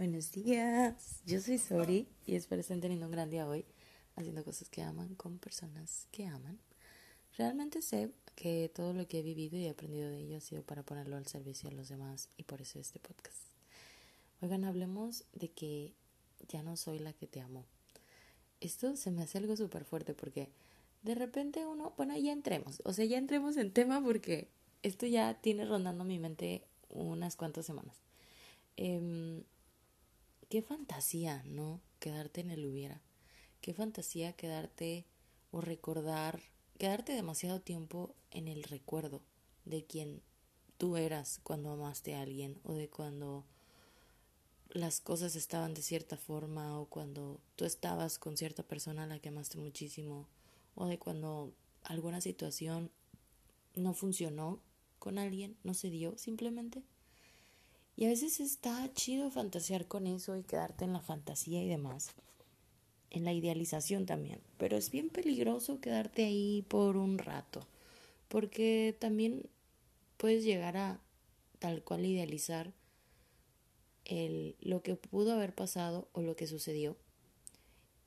Buenos días, yo soy Sori y espero estén teniendo un gran día hoy haciendo cosas que aman con personas que aman. Realmente sé que todo lo que he vivido y he aprendido de ello ha sido para ponerlo al servicio de los demás y por eso este podcast. Oigan, hablemos de que ya no soy la que te amo. Esto se me hace algo súper fuerte porque de repente uno, bueno, ya entremos, o sea, ya entremos en tema porque esto ya tiene rondando mi mente unas cuantas semanas. Eh, qué fantasía, ¿no? Quedarte en el hubiera. Qué fantasía quedarte o recordar, quedarte demasiado tiempo en el recuerdo de quien tú eras cuando amaste a alguien o de cuando las cosas estaban de cierta forma o cuando tú estabas con cierta persona a la que amaste muchísimo o de cuando alguna situación no funcionó con alguien, no se dio simplemente. Y a veces está chido fantasear con eso y quedarte en la fantasía y demás. En la idealización también. Pero es bien peligroso quedarte ahí por un rato. Porque también puedes llegar a tal cual idealizar el, lo que pudo haber pasado o lo que sucedió.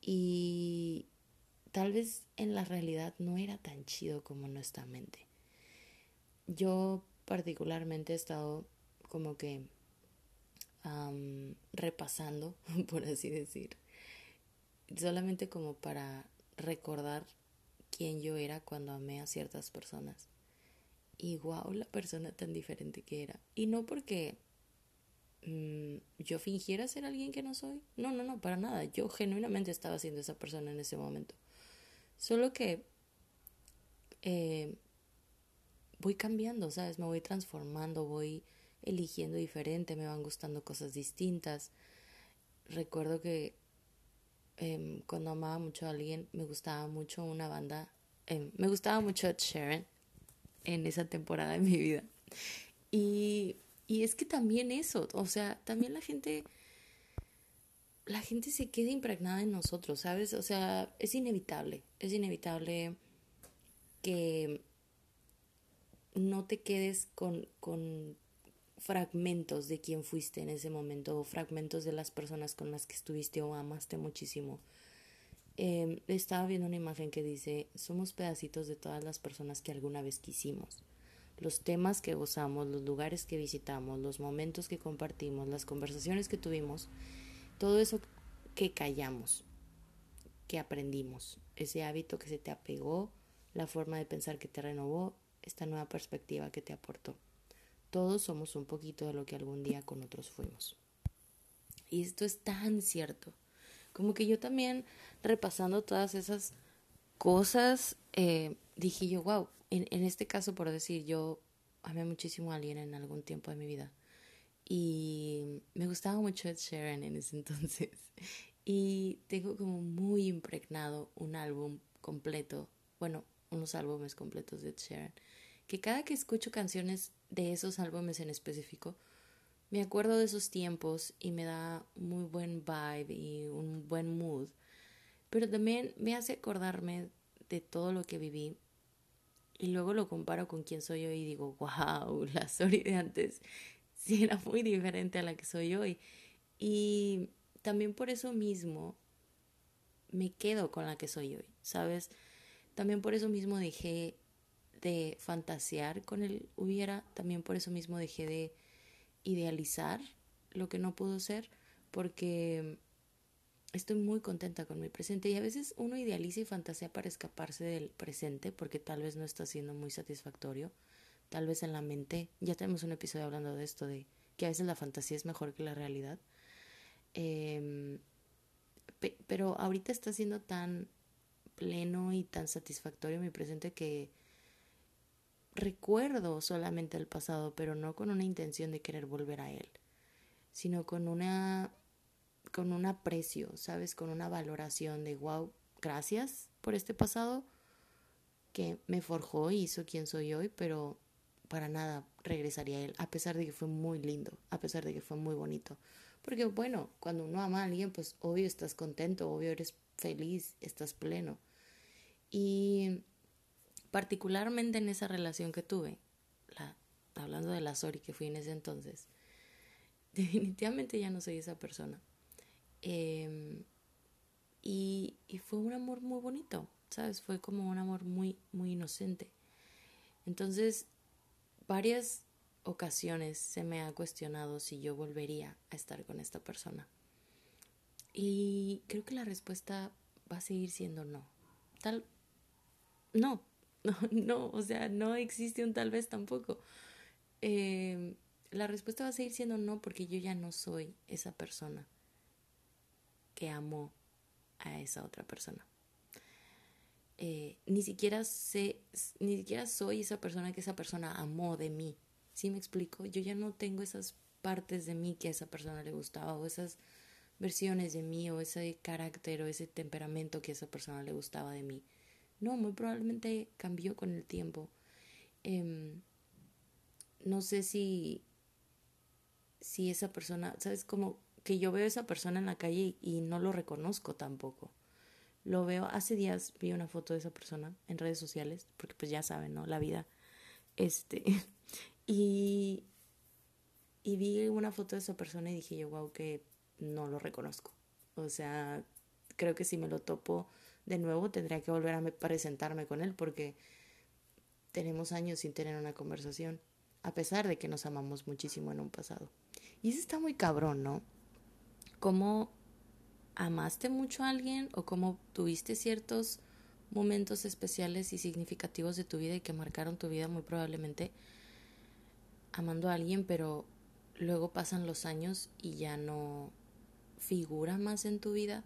Y tal vez en la realidad no era tan chido como nuestra mente. Yo particularmente he estado como que repasando, por así decir, solamente como para recordar quién yo era cuando amé a ciertas personas. Y wow, la persona tan diferente que era. Y no porque mm, yo fingiera ser alguien que no soy. No, no, no, para nada. Yo genuinamente estaba siendo esa persona en ese momento. Solo que eh, voy cambiando, ¿sabes? Me voy transformando, voy eligiendo diferente, me van gustando cosas distintas. Recuerdo que em, cuando amaba mucho a alguien, me gustaba mucho una banda, em, me gustaba mucho Ed Sheeran en esa temporada de mi vida. Y, y es que también eso, o sea, también la gente, la gente se queda impregnada en nosotros, ¿sabes? O sea, es inevitable, es inevitable que no te quedes con, con fragmentos de quién fuiste en ese momento o fragmentos de las personas con las que estuviste o amaste muchísimo. Eh, estaba viendo una imagen que dice, somos pedacitos de todas las personas que alguna vez quisimos. Los temas que gozamos, los lugares que visitamos, los momentos que compartimos, las conversaciones que tuvimos, todo eso que callamos, que aprendimos, ese hábito que se te apegó, la forma de pensar que te renovó, esta nueva perspectiva que te aportó. Todos somos un poquito de lo que algún día con otros fuimos. Y esto es tan cierto. Como que yo también, repasando todas esas cosas, eh, dije yo, wow, en, este caso, por decir, yo amé muchísimo a alguien en algún tiempo de mi vida. Y me gustaba mucho Ed Sheeran en ese entonces. Y tengo como muy impregnado un álbum completo, bueno, unos álbumes completos de Ed Sheeran que cada que escucho canciones de esos álbumes en específico, me acuerdo de esos tiempos y me da muy buen vibe y un buen mood. Pero también me hace acordarme de todo lo que viví y luego lo comparo con quién soy hoy y digo, wow, la Sori de antes sí era muy diferente a la que soy hoy. Y también por eso mismo me quedo con la que soy hoy, ¿sabes? También por eso mismo dejé de fantasear con el hubiera, también por eso mismo dejé de idealizar lo que no pudo ser, porque estoy muy contenta con mi presente. Y a veces uno idealiza y fantasea para escaparse del presente porque tal vez no está siendo muy satisfactorio, tal vez en la mente, ya tenemos un episodio hablando de esto, de que a veces la fantasía es mejor que la realidad, em, pero ahorita está siendo tan pleno y tan satisfactorio mi presente que recuerdo solamente el pasado, pero no con una intención de querer volver a él, sino con una con un aprecio, ¿sabes? Con una valoración de wow, gracias por este pasado que me forjó y hizo quien soy hoy, pero para nada regresaría a él, a pesar de que fue muy lindo, a pesar de que fue muy bonito. Porque bueno, cuando uno ama a alguien, pues obvio estás contento, obvio eres feliz, estás pleno. Y particularmente en esa relación que tuve, la, hablando de la Sori que fui en ese entonces, definitivamente ya no soy esa persona. Em, y, y, fue un amor muy bonito, ¿sabes? Fue como un amor muy, muy inocente. Entonces, varias ocasiones se me ha cuestionado si yo volvería a estar con esta persona. Y creo que la respuesta va a seguir siendo no. Tal, no, no, no, o sea, no existe un tal vez tampoco. Eh, la respuesta va a seguir siendo no porque yo ya no soy esa persona que amó a esa otra persona. Eh, ni siquiera sé, ni siquiera soy esa persona que esa persona amó de mí. ¿Sí me explico? Yo ya no tengo esas partes de mí que a esa persona le gustaba o esas versiones de mí o ese carácter o ese temperamento que a esa persona le gustaba de mí. No, muy probablemente cambió con el tiempo. Em, no sé si, si esa persona, ¿sabes? Como que yo veo a esa persona en la calle y, no lo reconozco tampoco. Lo veo, hace días vi una foto de esa persona en redes sociales, porque pues ya saben, ¿no? La vida. Este. y, y vi una foto de esa persona y dije yo, wow, que no lo reconozco. O sea, creo que si me lo topo de nuevo tendría que volver a presentarme con él porque tenemos años sin tener una conversación, a pesar de que nos amamos muchísimo en un pasado. Y eso está muy cabrón, ¿no? ¿Cómo amaste mucho a alguien o cómo tuviste ciertos momentos especiales y significativos de tu vida y que marcaron tu vida muy probablemente amando a alguien, pero luego pasan los años y ya no figura más en tu vida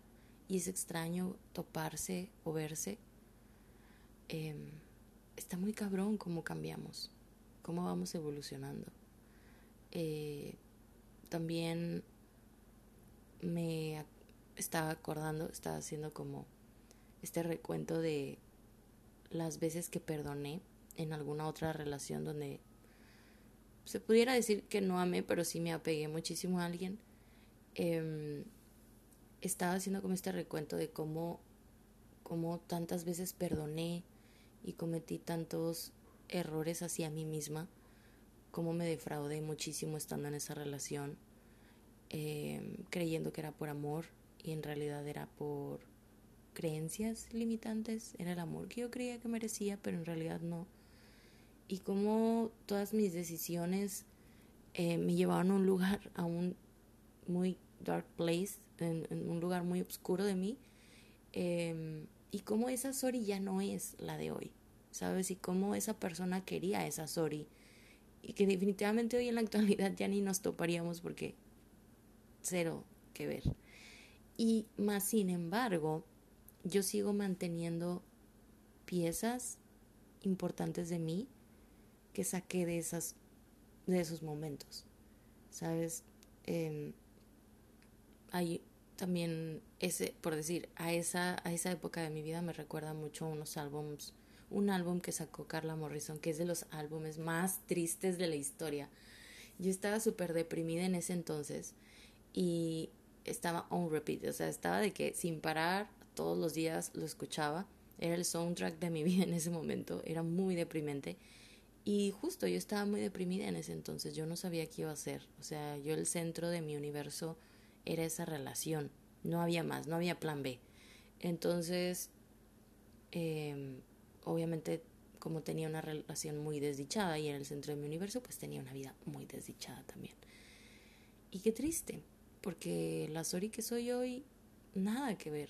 y es extraño toparse o verse, em, está muy cabrón cómo cambiamos, cómo vamos evolucionando. Eh, también me estaba acordando, estaba haciendo como este recuento de las veces que perdoné en alguna otra relación donde se pudiera decir que no amé, pero sí me apegué muchísimo a alguien. Eh, estaba haciendo como este recuento de cómo, cómo tantas veces perdoné y cometí tantos errores hacia mí misma, cómo me defraudé muchísimo estando en esa relación, em, creyendo que era por amor y en realidad era por creencias limitantes, era el amor que yo creía que merecía, pero en realidad no. Y cómo todas mis decisiones eh, me llevaron a un lugar, a un muy dark place, en, un lugar muy oscuro de mí. Em, y cómo esa Sori ya no es la de hoy, ¿sabes? Y cómo esa persona quería esa Sori. Y que definitivamente hoy en la actualidad ya ni nos toparíamos porque cero que ver. Y más sin embargo, yo sigo manteniendo piezas importantes de mí que saqué de esas de esos momentos sabes eh, hay también ese, por decir, a esa, a esa época de mi vida me recuerda mucho unos álbums, un álbum que sacó Carla Morrison, que es de los álbumes más tristes de la historia. Yo estaba súper deprimida en ese entonces y estaba on repeat, o sea, estaba de que sin parar todos los días lo escuchaba. Era el soundtrack de mi vida en ese momento, era muy deprimente. Y justo yo estaba muy deprimida en ese entonces, yo no sabía qué iba a hacer. O sea, yo el centro de mi universo era esa relación, no había más, no había plan B. Entonces, em, obviamente, como tenía una relación muy desdichada y era el centro de mi universo, pues tenía una vida muy desdichada también. Y qué triste, porque la Sori que soy hoy, nada que ver.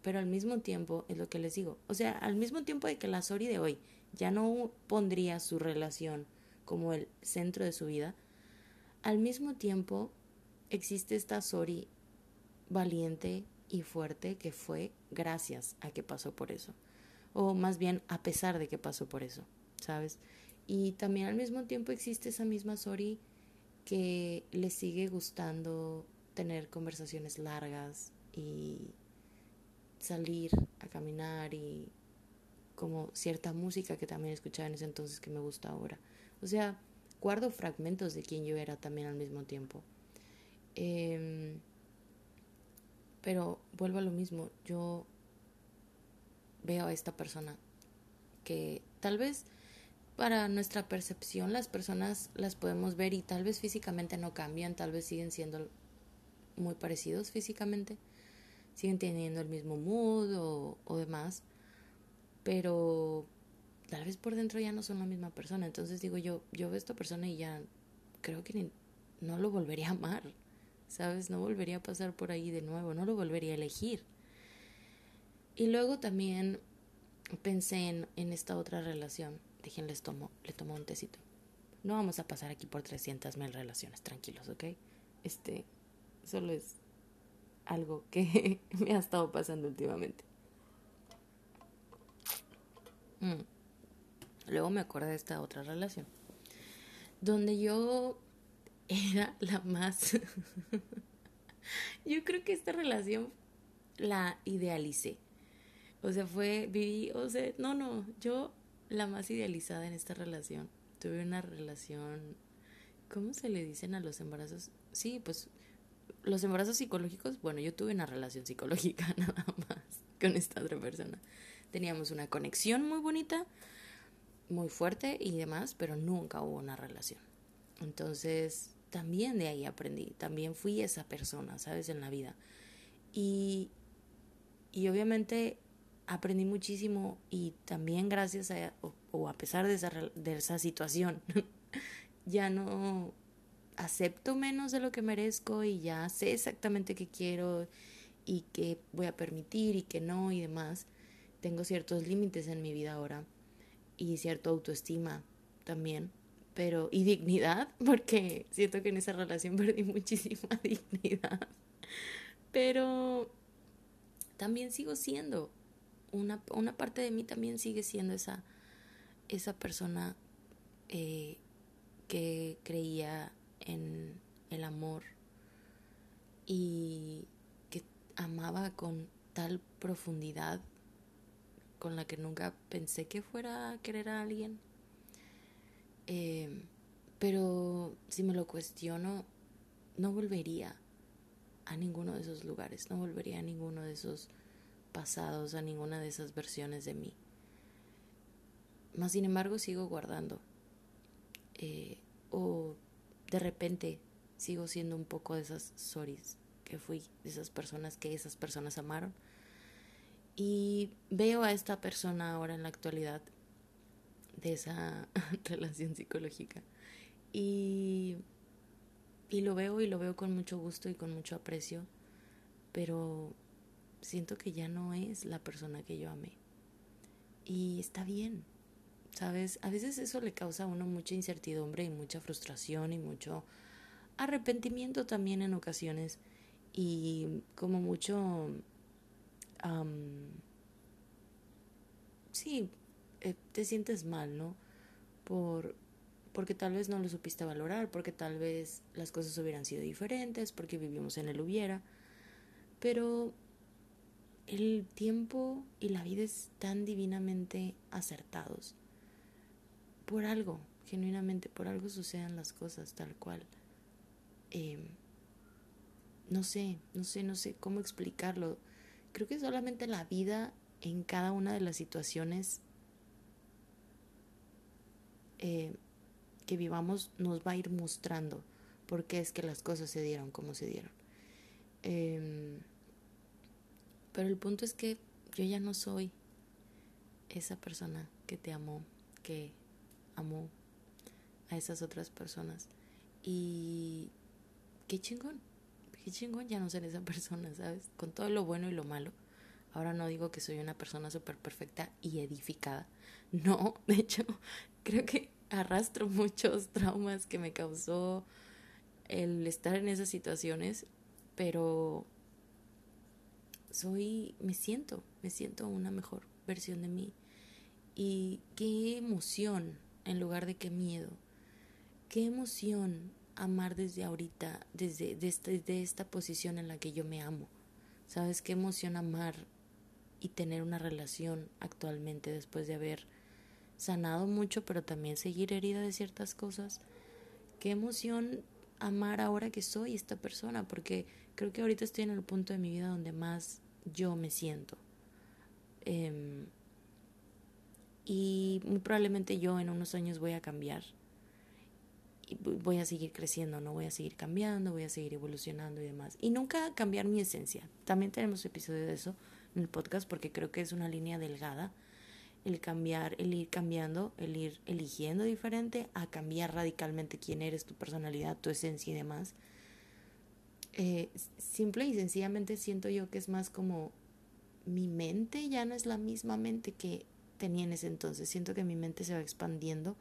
Pero al mismo tiempo, es lo que les digo, o sea, al mismo tiempo de que la Sori de hoy ya no pondría su relación como el centro de su vida, al mismo tiempo existe esta Sori valiente y fuerte que fue gracias a que pasó por eso. O más bien a pesar de que pasó por eso, ¿sabes? Y también al mismo tiempo existe esa misma Sori que le sigue gustando tener conversaciones largas y salir a caminar y como cierta música que también escuchaba en ese entonces que me gusta ahora. O sea, guardo fragmentos de quien yo era también al mismo tiempo. Em, pero vuelvo a lo mismo, yo veo a esta persona que tal vez para nuestra percepción las personas las podemos ver y tal vez físicamente no cambian, tal vez siguen siendo muy parecidos físicamente, siguen teniendo el mismo mood o, demás, pero tal vez por dentro ya no son la misma persona. Entonces digo yo, yo veo a esta persona y ya creo que no lo volvería a amar, ¿sabes? No volvería a pasar por ahí de nuevo, no lo volvería a elegir. Y luego también pensé en, esta otra relación. Dije, les tomo, le tomo un tecito. No vamos a pasar aquí por 300 mil relaciones, tranquilos, ¿ok? Este, solo es algo que me ha estado pasando últimamente. Mm. Luego me acordé de esta otra relación, donde yo era la más... yo creo que esta relación la idealicé. O sea, fue, viví, o sea, no, no, yo la más idealizada en esta relación. Tuve una relación, ¿cómo se le dicen a los embarazos? Sí, pues los embarazos psicológicos, bueno, yo tuve una relación psicológica nada más con esta otra persona. Teníamos una conexión muy bonita, muy fuerte y demás, pero nunca hubo una relación. Entonces, también de ahí aprendí, también fui esa persona, ¿sabes? En la vida. Y, y obviamente aprendí muchísimo y también gracias a, o, a pesar de esa, de esa situación, ya no acepto menos de lo que merezco y ya sé exactamente qué quiero y qué voy a permitir y qué no y demás. Tengo ciertos límites en mi vida ahora y cierta autoestima también, pero y dignidad, porque siento que en esa relación perdí muchísima dignidad. Pero también sigo siendo una, una parte de mí también sigue siendo esa esa persona eh, que creía en el amor y que amaba con tal profundidad con la que nunca pensé que fuera a querer a alguien. Eh, pero si me lo cuestiono, no volvería a ninguno de esos lugares, no volvería a ninguno de esos pasados, a ninguna de esas versiones de mí. Más sin embargo, sigo guardando. Eh, o de repente sigo siendo un poco de esas soris que fui, de esas personas que esas personas amaron y veo a esta persona ahora en la actualidad de esa relación psicológica. Y, y lo veo y lo veo con mucho gusto y con mucho aprecio, pero siento que ya no es la persona que yo amé. Y está bien, ¿sabes? A veces eso le causa a uno mucha incertidumbre y mucha frustración y mucho arrepentimiento también en ocasiones y como mucho sí, eh, te sientes mal, ¿no? Por, porque tal vez no lo supiste valorar, porque tal vez las cosas hubieran sido diferentes, porque vivimos en el hubiera. Pero el tiempo y la vida están divinamente acertados. Por algo, genuinamente, por algo suceden las cosas tal cual. Em, no sé, no sé, no sé cómo explicarlo creo que solamente la vida en cada una de las situaciones eh, que vivamos nos va a ir mostrando por qué es que las cosas se dieron como se dieron. Em, pero el punto es que yo ya no soy esa persona que te amó, que amó a esas otras personas. Y qué chingón qué chingón ya no ser esa persona, ¿sabes? Con todo lo bueno y lo malo. Ahora no digo que soy una persona súper perfecta y edificada. No, de hecho, creo que arrastro muchos traumas que me causó el estar en esas situaciones, pero soy, me siento, me siento una mejor versión de mí. Y qué emoción en lugar de qué miedo. Qué emoción amar desde ahorita, desde, desde, esta posición en la que yo me amo. ¿Sabes qué emoción amar y tener una relación actualmente después de haber sanado mucho, pero también seguir herida de ciertas cosas? Qué emoción amar ahora que soy esta persona, porque creo que ahorita estoy en el punto de mi vida donde más yo me siento. Em, Y muy probablemente yo en unos años voy a cambiar. Voy a seguir creciendo, no voy a seguir cambiando, voy a seguir evolucionando y demás. Y nunca cambiar mi esencia. También tenemos episodios de eso en el podcast porque creo que es una línea delgada el cambiar, el ir cambiando, el ir eligiendo diferente, a cambiar radicalmente quién eres, tu personalidad, tu esencia y demás. Eh, simple y sencillamente siento yo que es más como mi mente ya no es la misma mente que tenía en ese entonces. Siento que mi mente se va expandiendo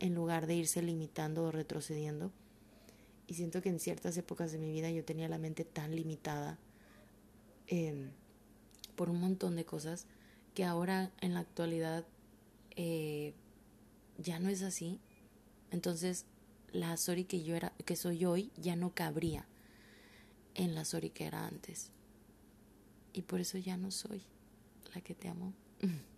en lugar de irse limitando o retrocediendo. Y siento que en ciertas épocas de mi vida yo tenía la mente tan limitada em, por un montón de cosas que ahora en la actualidad eh, ya no es así. Entonces, la Sori que yo era, que soy hoy, ya no cabría en la Sori que era antes. Y por eso ya no soy la que te amo.